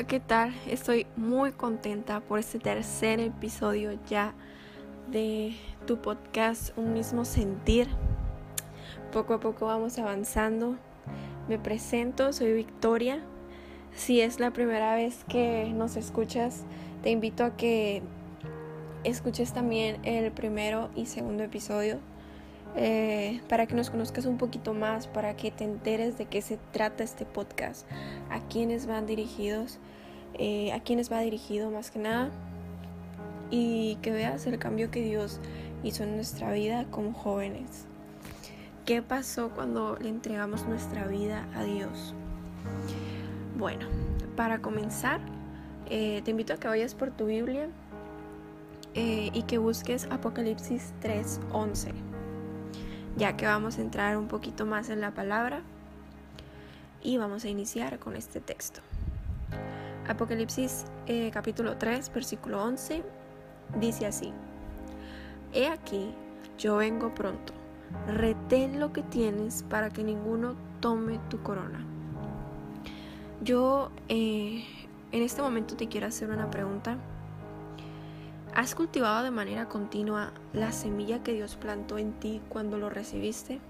Hola, ¿qué tal? Estoy muy contenta por este tercer episodio ya de tu podcast Un mismo sentir. Poco a poco vamos avanzando. Me presento, soy Victoria. Si es la primera vez que nos escuchas, te invito a que escuches también el primero y segundo episodio eh, para que nos conozcas un poquito más, para que te enteres de qué se trata este podcast, a quiénes van dirigidos, eh, a quiénes va dirigido más que nada, y que veas el cambio que Dios hizo en nuestra vida como jóvenes. ¿Qué pasó cuando le entregamos nuestra vida a Dios? Bueno, para comenzar, eh, te invito a que vayas por tu Biblia y que busques Apocalipsis 3:11 ya que vamos a entrar un poquito más en la palabra y vamos a iniciar con este texto. Apocalipsis eh, capítulo 3, versículo 11, dice así, He aquí, yo vengo pronto, retén lo que tienes para que ninguno tome tu corona. Yo eh, en este momento te quiero hacer una pregunta ¿Has cultivado de manera continua la semilla que Dios plantó en ti cuando lo recibiste?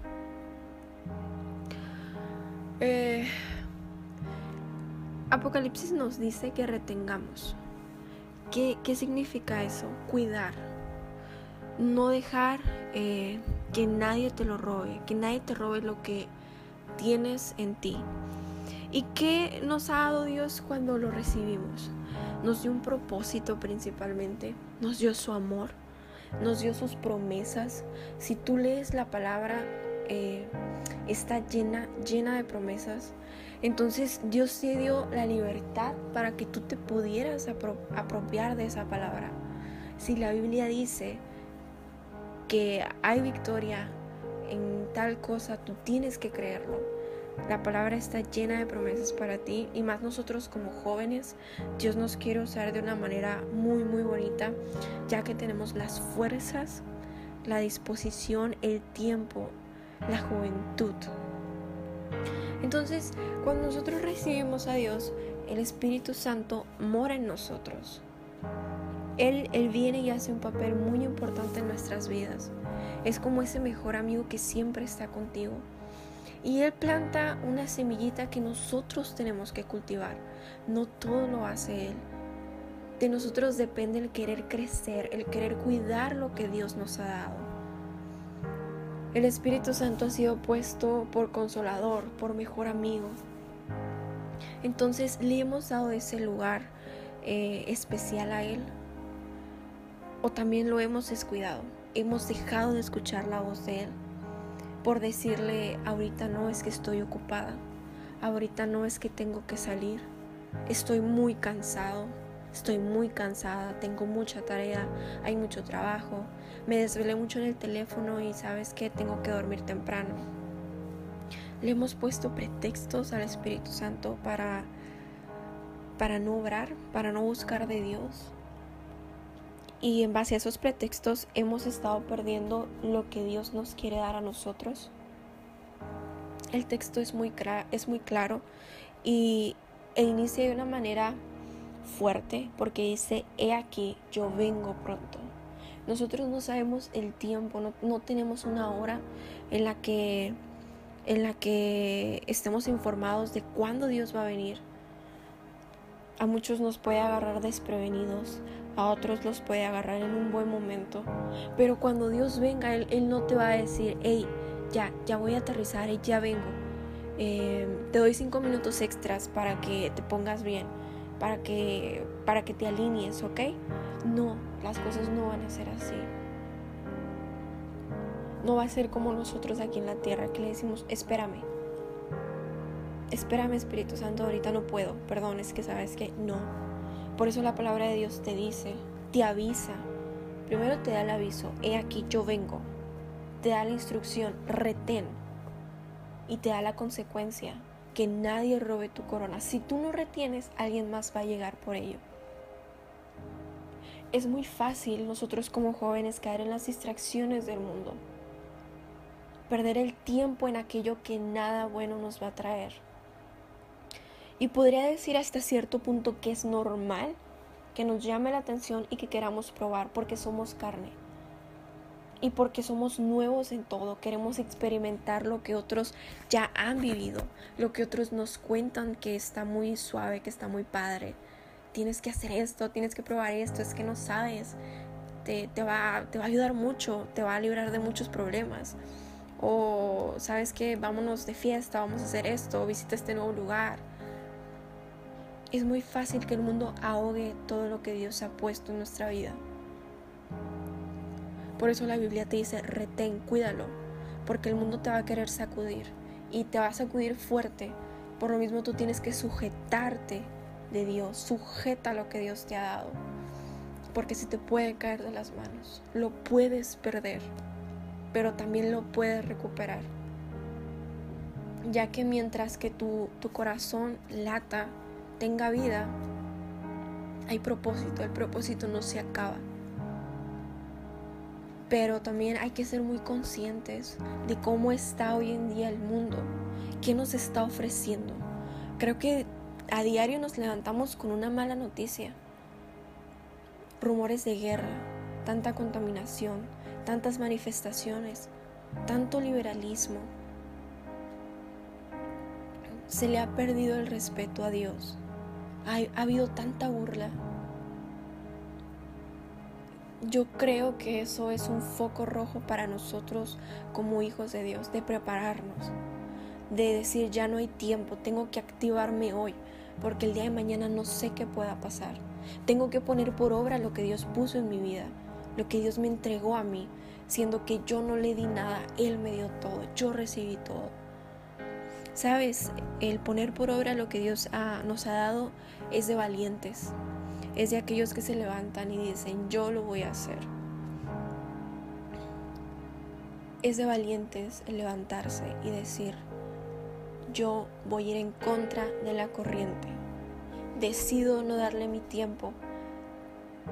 Eh, Apocalipsis nos dice que retengamos. ¿Qué, significa eso? Cuidar. No dejar eh, que nadie te lo robe, que nadie te robe lo que tienes en ti. ¿Y qué nos ha dado Dios cuando lo recibimos? Nos dio un propósito principalmente, nos dio su amor, nos dio sus promesas. Si tú lees la palabra, eh, está llena, llena de promesas. Entonces Dios te dio la libertad para que tú te pudieras apropiar de esa palabra. Si la Biblia dice que hay victoria en tal cosa, tú tienes que creerlo. La palabra está llena de promesas para ti y más nosotros como jóvenes, Dios nos quiere usar de una manera muy muy bonita, ya que tenemos las fuerzas, la disposición, el tiempo, la juventud. Entonces, cuando nosotros recibimos a Dios, el Espíritu Santo mora en nosotros. Él, él viene y hace un papel muy importante en nuestras vidas. Es como ese mejor amigo que siempre está contigo y Él planta una semillita que nosotros tenemos que cultivar. No todo lo hace Él. De nosotros depende el querer crecer, el querer cuidar lo que Dios nos ha dado. El Espíritu Santo ha sido puesto por consolador, por mejor amigo. Entonces le hemos dado ese lugar eh, especial a Él. O también lo hemos descuidado. Hemos dejado de escuchar la voz de Él por decirle, ahorita no es que estoy ocupada, ahorita no es que tengo que salir, estoy muy cansado, estoy muy cansada, tengo mucha tarea, hay mucho trabajo, me desvelé mucho en el teléfono y sabes que tengo que dormir temprano. Le hemos puesto pretextos al Espíritu Santo para, para no obrar, para no buscar de Dios, y en base a esos pretextos hemos estado perdiendo lo que Dios nos quiere dar a nosotros. El texto es muy, es muy claro y e inicia de una manera fuerte porque dice, he aquí, yo vengo pronto. Nosotros no sabemos el tiempo, no, no tenemos una hora en la que en la que estemos informados de cuándo Dios va a venir. A muchos nos puede agarrar desprevenidos, a otros los puede agarrar en un buen momento, pero cuando Dios venga, Él, no te va a decir, hey, ya, ya voy a aterrizar, y ya vengo. Eh, te doy cinco minutos extras para que te pongas bien, para que, para que te alinees, ¿ok? No, las cosas no van a ser así. No va a ser como nosotros aquí en la tierra que le decimos, espérame. Espérame Espíritu Santo, ahorita no puedo. Perdón, es que sabes que no por eso la palabra de Dios te dice, te avisa. Primero te da el aviso, he aquí yo vengo. Te da la instrucción, retén. Y te da la consecuencia, que nadie robe tu corona. Si tú no retienes, alguien más va a llegar por ello. Es muy fácil nosotros como jóvenes caer en las distracciones del mundo. Perder el tiempo en aquello que nada bueno nos va a traer. Y podría decir hasta cierto punto que es normal que nos llame la atención y que queramos probar porque somos carne. Y porque somos nuevos en todo, queremos experimentar lo que otros ya han vivido, lo que otros nos cuentan que está muy suave, que está muy padre. Tienes que hacer esto, tienes que probar esto, es que no sabes. Te, te, va, te va a ayudar mucho, te va a librar de muchos problemas. O sabes que vámonos de fiesta, vamos a hacer esto, visita este nuevo lugar es muy fácil que el mundo ahogue todo lo que Dios ha puesto en nuestra vida. Por eso la Biblia te dice, retén, cuídalo, porque el mundo te va a querer sacudir y te va a sacudir fuerte. Por lo mismo tú tienes que sujetarte de Dios, sujeta lo que Dios te ha dado, porque si te puede caer de las manos, lo puedes perder, pero también lo puedes recuperar. Ya que mientras que tu, tu corazón lata tenga vida, hay propósito, el propósito no se acaba. Pero también hay que ser muy conscientes de cómo está hoy en día el mundo, qué nos está ofreciendo. Creo que a diario nos levantamos con una mala noticia. Rumores de guerra, tanta contaminación, tantas manifestaciones, tanto liberalismo. Se le ha perdido el respeto a Dios ha, habido tanta burla. Yo creo que eso es un foco rojo para nosotros como hijos de Dios, de prepararnos, de decir ya no hay tiempo, tengo que activarme hoy, porque el día de mañana no sé qué pueda pasar. Tengo que poner por obra lo que Dios puso en mi vida, lo que Dios me entregó a mí, siendo que yo no le di nada, Él me dio todo, yo recibí todo. Sabes, el poner por obra lo que Dios nos ha dado es de valientes, es de aquellos que se levantan y dicen, yo lo voy a hacer. Es de valientes el levantarse y decir, yo voy a ir en contra de la corriente. Decido no darle mi tiempo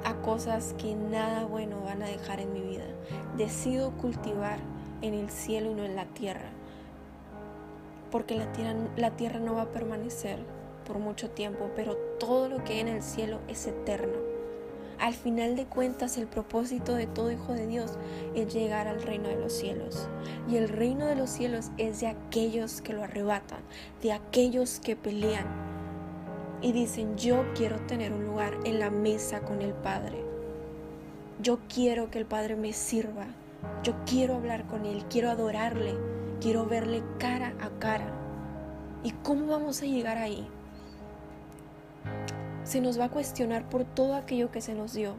a cosas que nada bueno van a dejar en mi vida. Decido cultivar en el cielo y no en la tierra porque la tierra, la tierra no va a permanecer por mucho tiempo, pero todo lo que hay en el cielo es eterno. Al final de cuentas, el propósito de todo hijo de Dios es llegar al reino de los cielos. Y el reino de los cielos es de aquellos que lo arrebatan, de aquellos que pelean y dicen, yo quiero tener un lugar en la mesa con el Padre. Yo quiero que el Padre me sirva. Yo quiero hablar con Él, quiero adorarle Quiero verle cara a cara. ¿Y cómo vamos a llegar ahí? Se nos va a cuestionar por todo aquello que se nos dio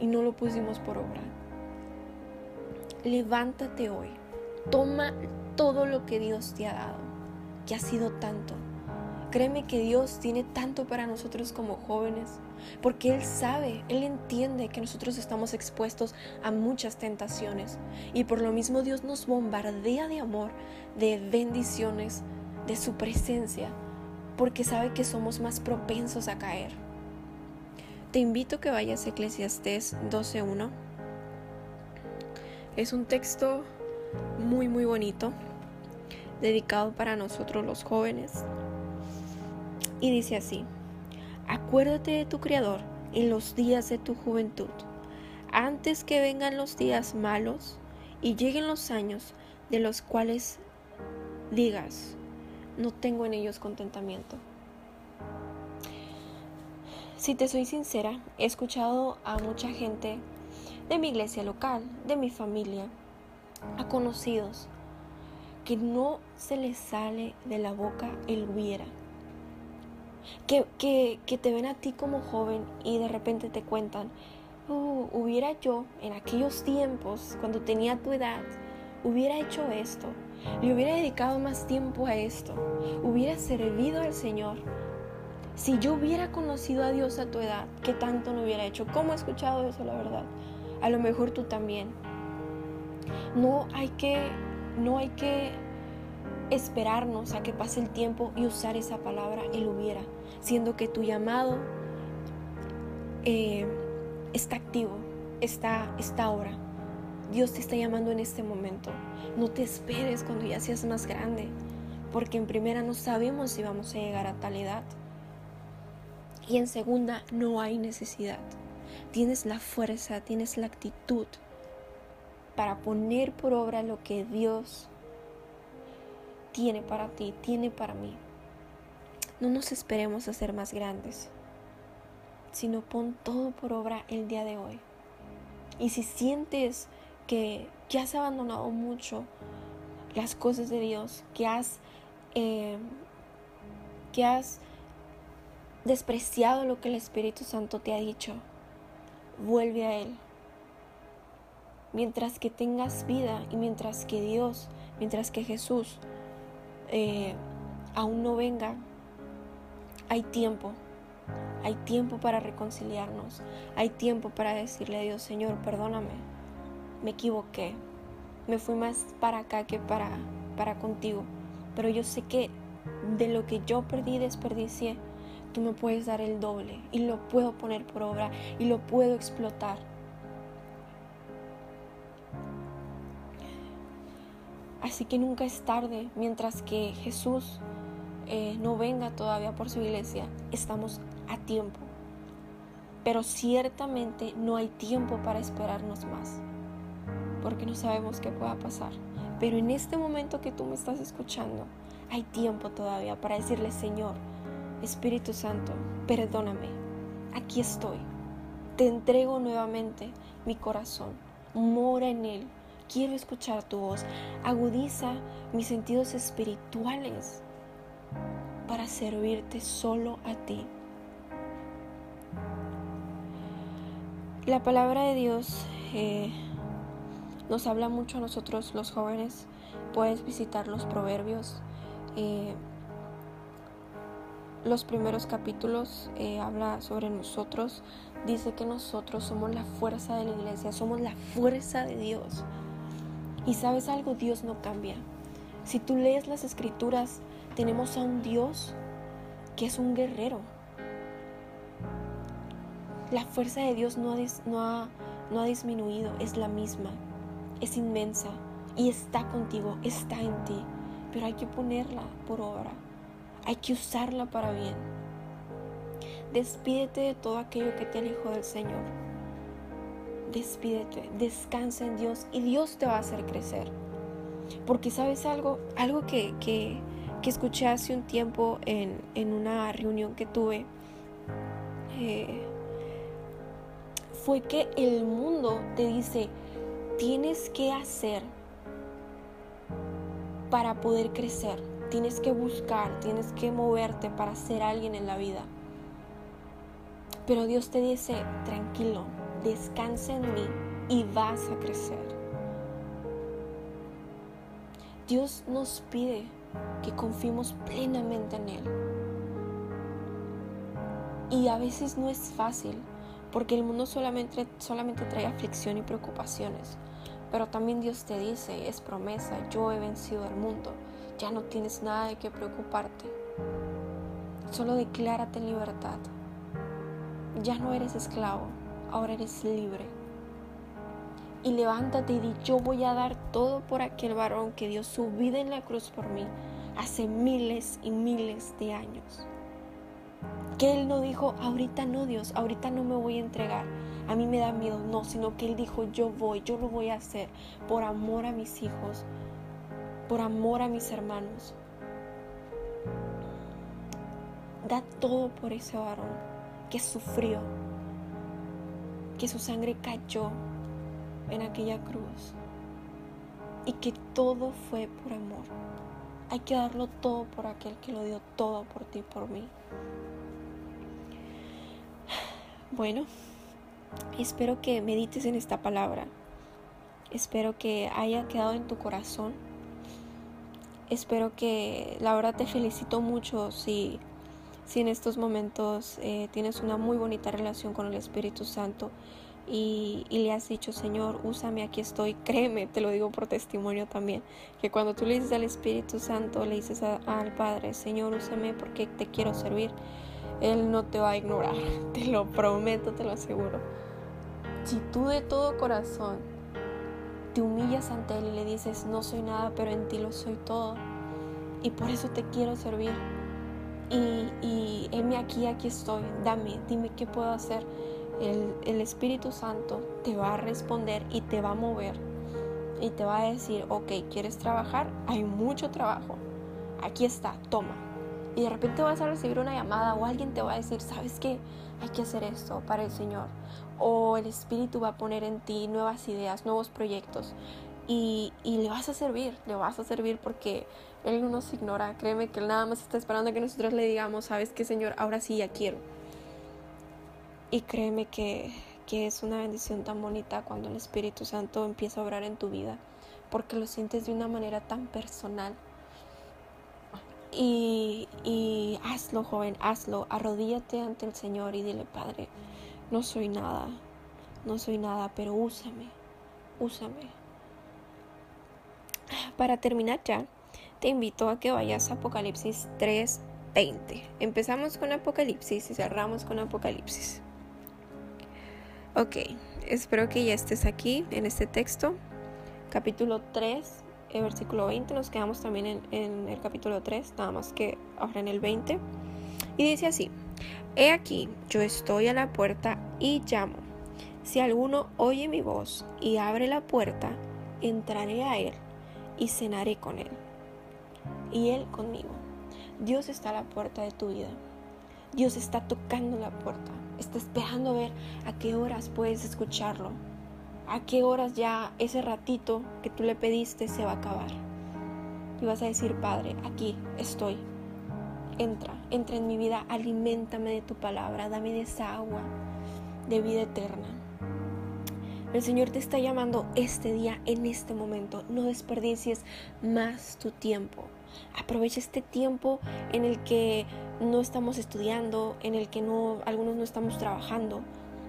y no lo pusimos por obra. Levántate hoy. Toma todo lo que Dios te ha dado, que ha sido tanto. Créeme que Dios tiene tanto para nosotros como jóvenes, porque Él sabe, Él entiende que nosotros estamos expuestos a muchas tentaciones y por lo mismo Dios nos bombardea de amor, de bendiciones, de su presencia, porque sabe que somos más propensos a caer. Te invito a que vayas a Eclesiastés 12.1. Es un texto muy muy bonito, dedicado para nosotros los jóvenes y dice así, acuérdate de tu Creador en los días de tu juventud, antes que vengan los días malos y lleguen los años de los cuales digas, no tengo en ellos contentamiento. Si te soy sincera, he escuchado a mucha gente de mi iglesia local, de mi familia, a conocidos, que no se les sale de la boca el hubiera que, te ven a ti como joven y de repente te cuentan, uh, hubiera yo en aquellos tiempos, cuando tenía tu edad, hubiera hecho esto, le hubiera dedicado más tiempo a esto, hubiera servido al Señor. Si yo hubiera conocido a Dios a tu edad, ¿qué tanto no hubiera hecho? ¿Cómo he escuchado eso, la verdad? A lo mejor tú también. No hay que, no hay que esperarnos a que pase el tiempo y usar esa palabra, él hubiera, siendo que tu llamado eh, está activo, está, está ahora. Dios te está llamando en este momento. No te esperes cuando ya seas más grande. porque en primera no sabemos si vamos a llegar a tal edad. Y en segunda, no hay necesidad. Tienes la fuerza, tienes la actitud para poner por obra lo que Dios tiene para ti, tiene para mí. No nos esperemos a ser más grandes, sino pon todo por obra el día de hoy. Y si sientes que, que has abandonado mucho las cosas de Dios, que has, eh, que has despreciado lo que el Espíritu Santo te ha dicho, vuelve a Él. Mientras que tengas vida y mientras que Dios, mientras que Jesús eh, aún no venga, hay tiempo. Hay tiempo para reconciliarnos. Hay tiempo para decirle a Dios, Señor, perdóname. Me equivoqué. Me fui más para acá que para, para contigo. Pero yo sé que de lo que yo perdí, desperdicié, tú me puedes dar el doble y lo puedo poner por obra y lo puedo explotar. Así que nunca es tarde, mientras que Jesús eh, no venga todavía por su iglesia, estamos a tiempo. Pero ciertamente no hay tiempo para esperarnos más, porque no sabemos qué pueda pasar. Pero en este momento que tú me estás escuchando, hay tiempo todavía para decirle, Señor, Espíritu Santo, perdóname, aquí estoy. Te entrego nuevamente mi corazón, mora en él. Quiero escuchar tu voz. Agudiza mis sentidos espirituales para servirte solo a ti. La palabra de Dios eh, nos habla mucho a nosotros los jóvenes. Puedes visitar los proverbios. Eh, los primeros capítulos eh, habla sobre nosotros. Dice que nosotros somos la fuerza de la iglesia, somos la fuerza de Dios. Y sabes algo, Dios no cambia. Si tú lees las escrituras, tenemos a un Dios que es un guerrero. La fuerza de Dios no ha, disminuido, es la misma, es inmensa y está contigo, está en ti, pero hay que ponerla por obra. Hay que usarla para bien. Despídete de todo aquello que te alejó del Señor. Despídete, descansa en Dios y Dios te va a hacer crecer. Porque sabes algo, algo que, que, escuché hace un tiempo en, una reunión que tuve, eh, fue que el mundo te dice, tienes que hacer para poder crecer. Tienes que buscar, tienes que moverte para ser alguien en la vida. Pero Dios te dice, tranquilo, descansa en mí y vas a crecer. Dios nos pide que confiemos plenamente en Él. Y a veces no es fácil, porque el mundo solamente, solamente trae aflicción y preocupaciones. Pero también Dios te dice, es promesa, yo he vencido al mundo ya no tienes nada de qué preocuparte. Solo declárate en libertad. Ya no eres esclavo, ahora eres libre. Y levántate y di, yo voy a dar todo por aquel varón que dio su vida en la cruz por mí hace miles y miles de años. Que Él no dijo, ahorita no Dios, ahorita no me voy a entregar, a mí me da miedo, no, sino que Él dijo, yo voy, yo lo voy a hacer por amor a mis hijos, por amor a mis hermanos. Da todo por ese varón que sufrió, que su sangre cayó en aquella cruz y que todo fue por amor. Hay que darlo todo por aquel que lo dio todo por ti, por mí. Bueno, espero que medites en esta palabra. Espero que haya quedado en tu corazón espero que la verdad te felicito mucho si, si en estos momentos eh, tienes una muy bonita relación con el Espíritu Santo y, le has dicho, Señor, úsame, aquí estoy. Créeme, te lo digo por testimonio también, que cuando tú le dices al Espíritu Santo, le dices al Padre, Señor, úsame porque te quiero servir, Él no te va a ignorar, te lo prometo, te lo aseguro. Si tú de todo corazón te humillas ante Él y le dices, no soy nada, pero en ti lo soy todo. y por eso te quiero servir. Y, y heme aquí, aquí estoy, dame, dime qué puedo hacer. El, el Espíritu Santo te va a responder y te va a mover y te va a decir, ok, ¿quieres trabajar? Hay mucho trabajo. Aquí está, toma. Y de repente vas a recibir una llamada o alguien te va a decir, ¿sabes qué? Hay que hacer esto para el Señor. O el Espíritu va a poner en ti nuevas ideas, nuevos proyectos. Y, y, le vas a servir, le vas a servir porque Él no nos ignora. Créeme que Él nada más está esperando que nosotros le digamos, ¿sabes qué, Señor? Ahora sí ya quiero. Y créeme que, que es una bendición tan bonita cuando el Espíritu Santo empieza a obrar en tu vida, porque lo sientes de una manera tan personal. Y, y hazlo, joven, hazlo, arrodíllate ante el Señor y dile, Padre, no soy nada, no soy nada, pero úsame, úsame. Para terminar ya, te invito a que vayas a Apocalipsis 3:20. Empezamos con Apocalipsis y cerramos con Apocalipsis. Ok, espero que ya estés aquí en este texto. Capítulo 3, el versículo 20. Nos quedamos también en, en, el capítulo 3, nada más que ahora en el 20. Y dice así, He aquí, yo estoy a la puerta y llamo. Si alguno oye mi voz y abre la puerta, entraré a él y cenaré con él. Y él conmigo. Dios está a la puerta de tu vida. Dios está tocando la puerta está esperando ver a qué horas puedes escucharlo, a qué horas ya ese ratito que tú le pediste se va a acabar. Y vas a decir, Padre, aquí estoy. Entra, entra en mi vida, aliméntame de tu palabra, dame de esa agua de vida eterna. El Señor te está llamando este día, en este momento. No desperdicies más tu tiempo. Aprovecha este tiempo en el que no estamos estudiando, en el que no, algunos no estamos trabajando.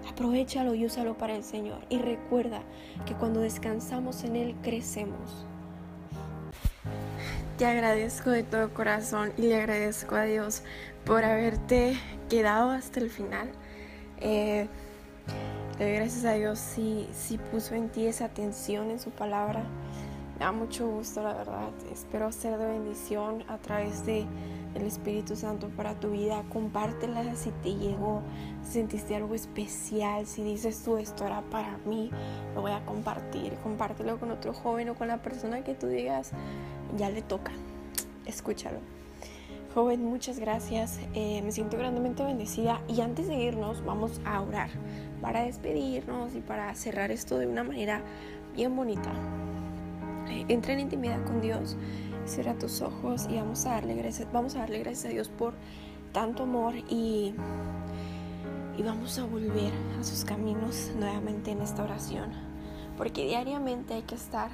Aprovechalo y úsalo para el Señor. Y recuerda que cuando descansamos en Él, crecemos. Te agradezco de todo corazón y le agradezco a Dios por haberte quedado hasta el final. Eh, le doy gracias a Dios si, si puso en ti esa atención en su palabra. Da mucho gusto, la verdad. Espero ser de bendición a través de el Espíritu Santo para tu vida. Compártela si te llegó, si sentiste algo especial, si dices tú esto era para mí, lo voy a compartir. Compártelo con otro joven o con la persona que tú digas, ya le toca. Escúchalo. Joven, muchas gracias. Eh, me siento grandemente bendecida y antes de irnos vamos a orar para despedirnos y para cerrar esto de una manera bien bonita entra en intimidad con Dios, cierra tus ojos y vamos a darle gracias, vamos a darle gracias a Dios por tanto amor y, y vamos a volver a sus caminos nuevamente en esta oración, porque diariamente hay que estar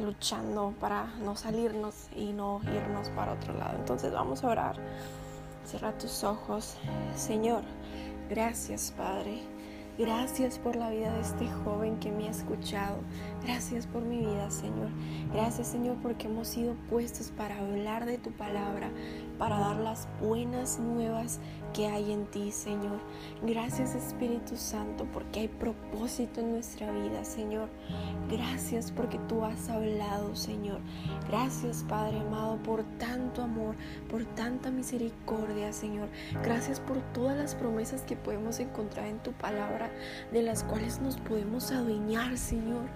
luchando para no salirnos y no irnos para otro lado. Entonces vamos a orar. Cierra tus ojos. Señor, gracias Padre. Gracias por la vida de este joven que me ha escuchado. Gracias por mi vida, Señor. Gracias, Señor, porque hemos sido puestos para hablar de tu palabra, para dar las buenas nuevas que hay en ti, Señor. Gracias, Espíritu Santo, porque hay propósito en nuestra vida, Señor. Gracias porque tú has hablado, Señor. Gracias, Padre amado, por tanto amor, por tanta misericordia, Señor. Gracias por todas las promesas que podemos encontrar en tu palabra, de las cuales nos podemos adueñar, Señor.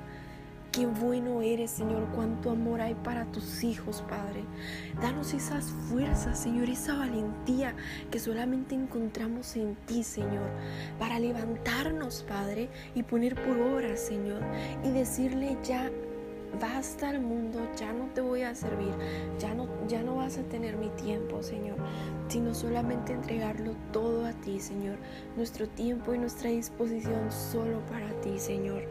Qué bueno eres, Señor, cuánto amor hay para tus hijos, Padre. Danos esas fuerzas, Señor, esa valentía que solamente encontramos en ti, Señor, para levantarnos, Padre, y poner por obra, Señor, y decirle ya basta al mundo, ya no te voy a servir, ya no, ya no vas a tener mi tiempo, Señor, sino solamente entregarlo todo a ti, Señor, nuestro tiempo y nuestra disposición solo para ti, Señor.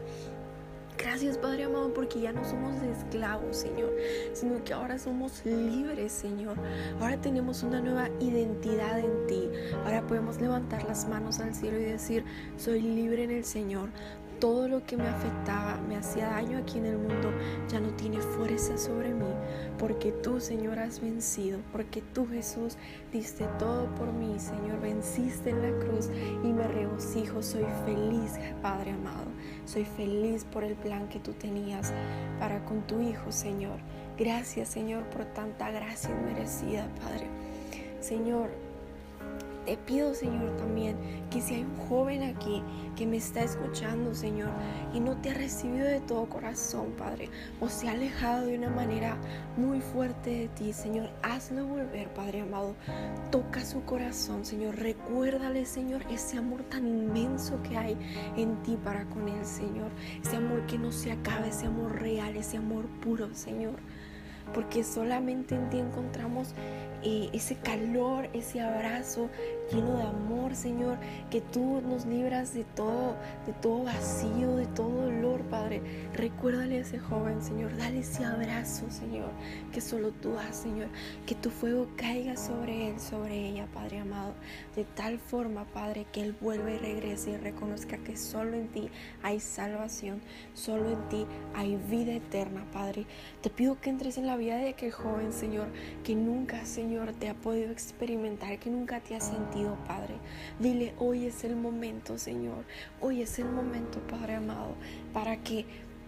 Gracias Padre amado porque ya no somos esclavos, Señor, sino que ahora somos libres, Señor. Ahora tenemos una nueva identidad en ti. Ahora podemos levantar las manos al cielo y decir, soy libre en el Señor. Todo lo que me afectaba, me hacía daño aquí en el mundo, ya no tiene fuerza sobre mí, porque tú, Señor, has vencido, porque tú, Jesús, diste todo por mí, Señor, venciste en la cruz y me regocijo, soy feliz, Padre amado, soy feliz por el plan que tú tenías para con tu Hijo, Señor. Gracias, Señor, por tanta gracia inmerecida, Padre. Señor, te pido, Señor, también que si hay un joven aquí que me está escuchando, Señor, y no te ha recibido de todo corazón, Padre, o se ha alejado de una manera muy fuerte de ti, Señor, hazlo volver, Padre amado. Toca su corazón, Señor. Recuérdale, Señor, ese amor tan inmenso que hay en ti para con él, Señor. Ese amor que no se acaba, ese amor real, ese amor puro, Señor porque solamente en ti encontramos ese calor, ese abrazo lleno de amor, Señor, que tú nos libras de todo, de todo vacío, de todo dolor, Padre. Recuérdale a ese joven, Señor, dale ese abrazo, Señor, que solo tú das, Señor, que tu fuego caiga sobre él, sobre ella, Padre amado, de tal forma, Padre, que él vuelva y regrese y reconozca que solo en ti hay salvación, solo en ti hay vida eterna, Padre. Te pido que entres en la vida de aquel joven, Señor, que nunca, Señor, te ha podido experimentar, que nunca te ha sentido, Padre. Dile, hoy es el momento, Señor. Hoy es el momento, Padre amado, para que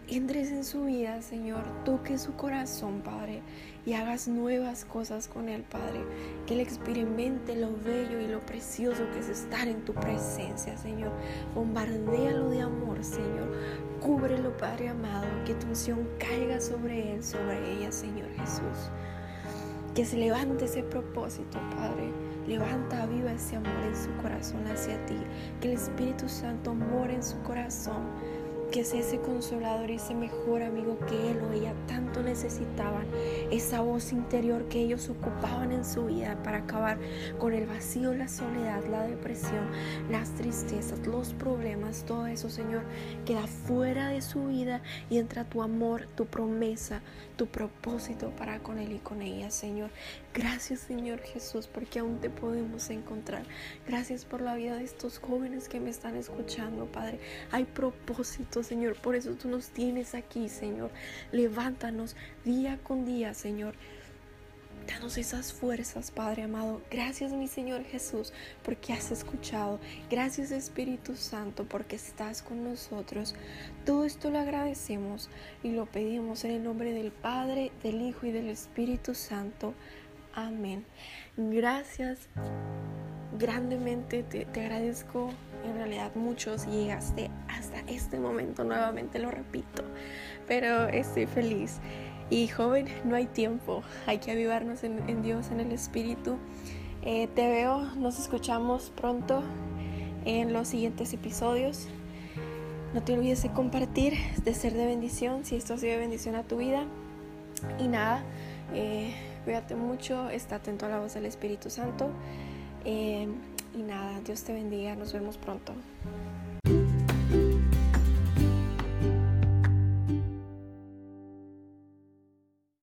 entres en su vida, Señor, toque su corazón, Padre, y hagas nuevas cosas con él, Padre. Que él experimente lo bello y lo precioso que es estar en tu presencia, Señor. Bombardéalo de amor, Señor. Cúbrelo, Padre amado, que tu unción caiga sobre él, sobre ella, Señor Jesús. Que se levante ese propósito, Padre. Levanta viva ese amor en su corazón hacia ti. Que el Espíritu Santo more en su corazón que es ese consolador y ese mejor amigo que él o ella tanto necesitaban, esa voz interior que ellos ocupaban en su vida para acabar con el vacío, la soledad, la depresión, las tristezas, los problemas, todo eso, Señor, queda fuera de su vida y entra tu amor, tu promesa, tu propósito para con él y con ella, Señor. Gracias, Señor Jesús, porque aún te podemos encontrar. Gracias por la vida de estos jóvenes que me están escuchando, Padre. Hay propósito Señor. Por eso tú nos tienes aquí, Señor. Levántanos día con día, Señor. Danos esas fuerzas, Padre amado. Gracias, mi Señor Jesús, porque has escuchado. Gracias, Espíritu Santo, porque estás con nosotros. Todo esto lo agradecemos y lo pedimos en el nombre del Padre, del Hijo y del Espíritu Santo. Amén. Gracias. Grandemente te, te agradezco en realidad muchos llegaste hasta este momento, nuevamente lo repito, pero estoy feliz. Y joven, no hay tiempo, hay que avivarnos en, Dios, en el Espíritu. Eh, te veo, nos escuchamos pronto en los siguientes episodios. No te olvides de compartir, de ser de bendición, si esto ha sido de bendición a tu vida. Y nada, eh, cuídate mucho, está atento a la voz del Espíritu Santo. Eh, y nada, Dios te bendiga, nos vemos pronto.